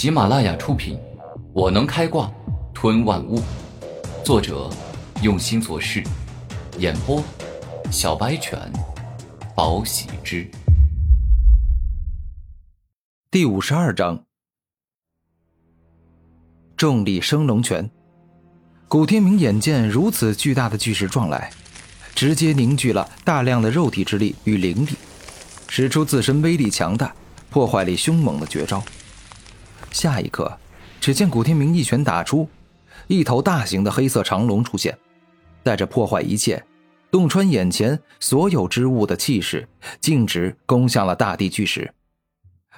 喜马拉雅出品，《我能开挂吞万物》，作者用心做事，演播小白犬，宝喜之。第五十二章，重力升龙拳。古天明眼见如此巨大的巨石撞来，直接凝聚了大量的肉体之力与灵力，使出自身威力强大、破坏力凶猛的绝招。下一刻，只见古天明一拳打出，一头大型的黑色长龙出现，带着破坏一切、洞穿眼前所有之物的气势，径直攻向了大地巨石。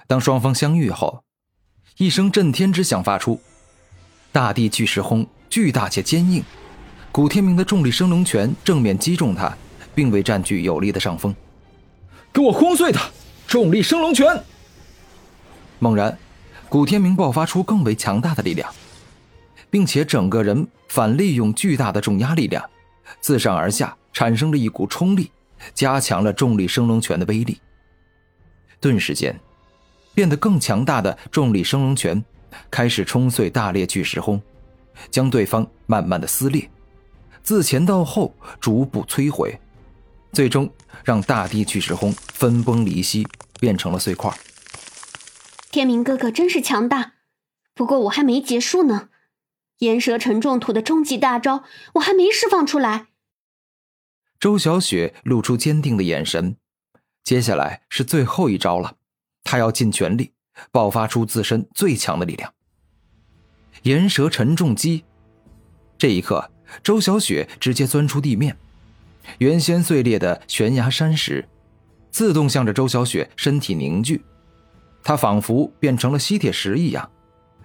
当双方相遇后，一声震天之响发出，大地巨石轰。巨大且坚硬，古天明的重力升龙拳正面击中他，并未占据有力的上风。给我轰碎他！重力升龙拳！猛然，古天明爆发出更为强大的力量，并且整个人反利用巨大的重压力量，自上而下产生了一股冲力，加强了重力升龙拳的威力。顿时间，变得更强大的重力升龙拳开始冲碎大裂巨石轰。将对方慢慢的撕裂，自前到后逐步摧毁，最终让大地巨石轰分崩离析，变成了碎块。天明哥哥真是强大，不过我还没结束呢，岩蛇沉重土的终极大招我还没释放出来。周小雪露出坚定的眼神，接下来是最后一招了，她要尽全力爆发出自身最强的力量。岩蛇沉重击，这一刻，周小雪直接钻出地面，原先碎裂的悬崖山石，自动向着周小雪身体凝聚，它仿佛变成了吸铁石一样，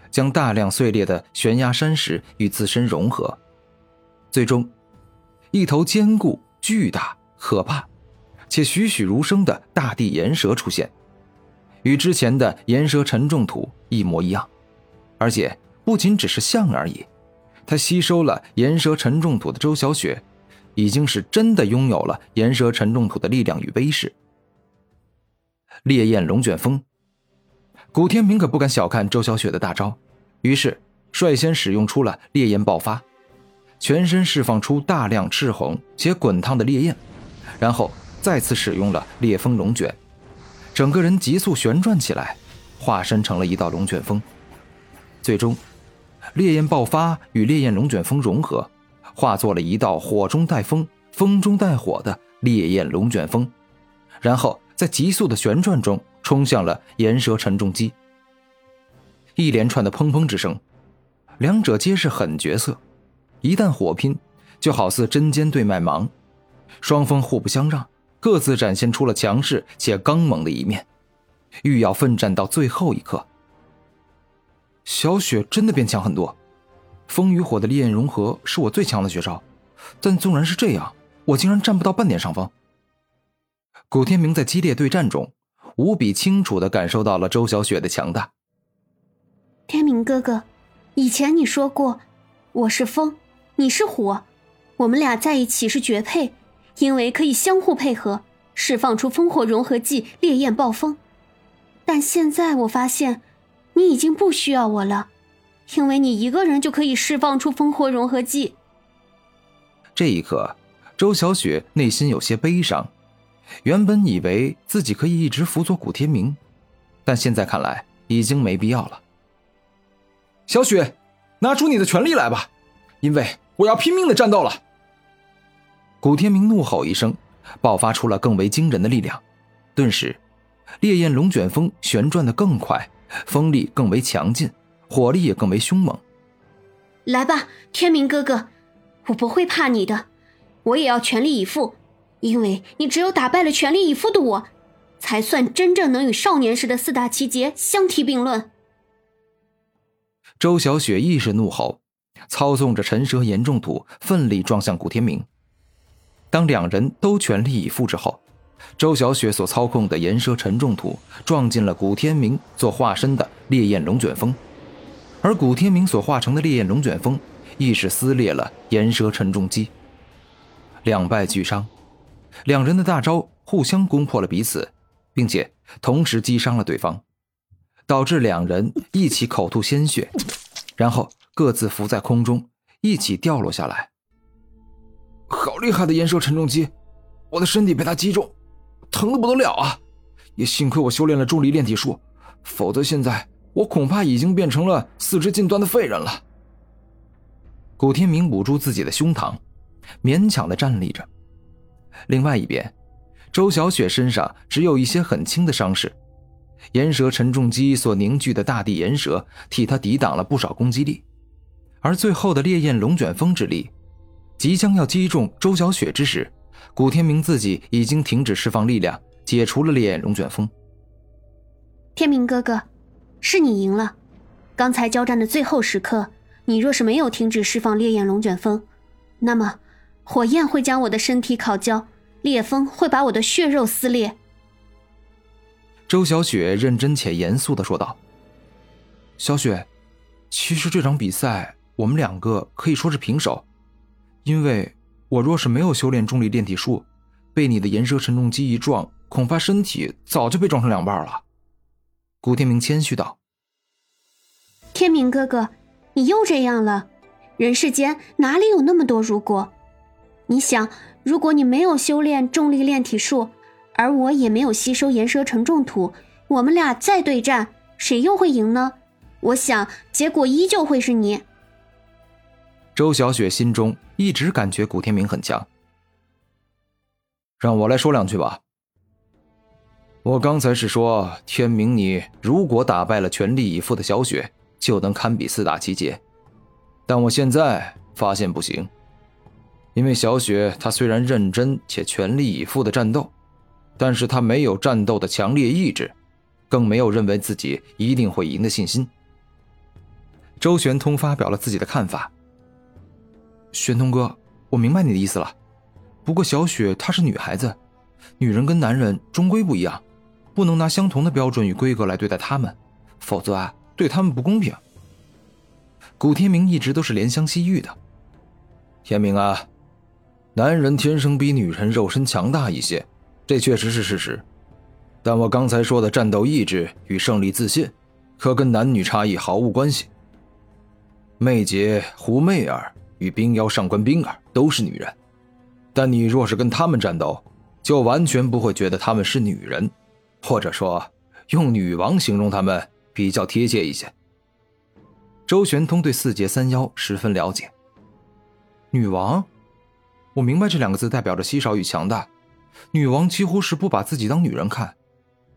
将大量碎裂的悬崖山石与自身融合，最终，一头坚固、巨大、可怕，且栩栩如生的大地岩蛇出现，与之前的岩蛇沉重土一模一样，而且。不仅只是像而已，它吸收了岩蛇沉重土的周小雪，已经是真的拥有了岩蛇沉重土的力量与威势。烈焰龙卷风，古天明可不敢小看周小雪的大招，于是率先使用出了烈焰爆发，全身释放出大量赤红且滚烫的烈焰，然后再次使用了烈风龙卷，整个人急速旋转起来，化身成了一道龙卷风，最终。烈焰爆发与烈焰龙卷风融合，化作了一道火中带风、风中带火的烈焰龙卷风，然后在急速的旋转中冲向了岩蛇沉重击。一连串的砰砰之声，两者皆是狠角色，一旦火拼，就好似针尖对麦芒，双方互不相让，各自展现出了强势且刚猛的一面，欲要奋战到最后一刻。小雪真的变强很多，风与火的烈焰融合是我最强的绝招，但纵然是这样，我竟然占不到半点上风。古天明在激烈对战中，无比清楚的感受到了周小雪的强大。天明哥哥，以前你说过，我是风，你是火，我们俩在一起是绝配，因为可以相互配合，释放出风火融合技烈焰暴风。但现在我发现。你已经不需要我了，因为你一个人就可以释放出烽火融合技。这一刻，周小雪内心有些悲伤。原本以为自己可以一直辅佐古天明，但现在看来已经没必要了。小雪，拿出你的全力来吧，因为我要拼命的战斗了。古天明怒吼一声，爆发出了更为惊人的力量，顿时，烈焰龙卷风旋转的更快。风力更为强劲，火力也更为凶猛。来吧，天明哥哥，我不会怕你的，我也要全力以赴，因为你只有打败了全力以赴的我，才算真正能与少年时的四大奇杰相提并论。周小雪亦是怒吼，操纵着沉蛇岩重土，奋力撞向古天明。当两人都全力以赴之后。周小雪所操控的岩蛇沉重土撞进了古天明所化身的烈焰龙卷风，而古天明所化成的烈焰龙卷风亦是撕裂了岩蛇沉重击，两败俱伤。两人的大招互相攻破了彼此，并且同时击伤了对方。导致两人一起口吐鲜血，然后各自浮在空中，一起掉落下来。好厉害的岩蛇沉重击！我的身体被他击中，疼得不得了啊！也幸亏我修炼了重力炼体术，否则现在我恐怕已经变成了四肢尽断的废人了。古天明捂住自己的胸膛，勉强的站立着。另外一边，周小雪身上只有一些很轻的伤势，岩蛇沉重击所凝聚的大地岩蛇替她抵挡了不少攻击力，而最后的烈焰龙卷风之力，即将要击中周小雪之时，古天明自己已经停止释放力量。解除了烈焰龙卷风。天明哥哥，是你赢了。刚才交战的最后时刻，你若是没有停止释放烈焰龙卷风，那么火焰会将我的身体烤焦，烈风会把我的血肉撕裂。周小雪认真且严肃的说道：“小雪，其实这场比赛我们两个可以说是平手，因为我若是没有修炼重力炼体术，被你的岩蛇沉重击一撞。”恐怕身体早就被撞成两半了。”古天明谦虚道。“天明哥哥，你又这样了。人世间哪里有那么多如果？你想，如果你没有修炼重力炼体术，而我也没有吸收岩蛇沉重土，我们俩再对战，谁又会赢呢？我想，结果依旧会是你。”周小雪心中一直感觉古天明很强。让我来说两句吧。我刚才是说，天明，你如果打败了全力以赴的小雪，就能堪比四大奇杰。但我现在发现不行，因为小雪她虽然认真且全力以赴的战斗，但是她没有战斗的强烈意志，更没有认为自己一定会赢的信心。周玄通发表了自己的看法。玄通哥，我明白你的意思了，不过小雪她是女孩子，女人跟男人终归不一样。不能拿相同的标准与规格来对待他们，否则啊，对他们不公平。古天明一直都是怜香惜玉的。天明啊，男人天生比女人肉身强大一些，这确实是事实。但我刚才说的战斗意志与胜利自信，可跟男女差异毫无关系。媚姐胡媚儿与冰妖上官冰儿都是女人，但你若是跟他们战斗，就完全不会觉得他们是女人。或者说，用女王形容他们比较贴切一些。周玄通对四杰三妖十分了解。女王，我明白这两个字代表着稀少与强大。女王几乎是不把自己当女人看，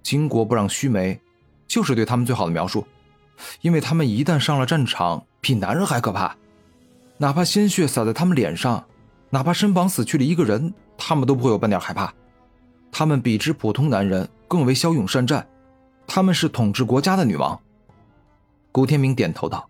巾帼不让须眉，就是对他们最好的描述。因为他们一旦上了战场，比男人还可怕。哪怕鲜血洒在他们脸上，哪怕身旁死去了一个人，他们都不会有半点害怕。他们比之普通男人更为骁勇善战，他们是统治国家的女王。古天明点头道：“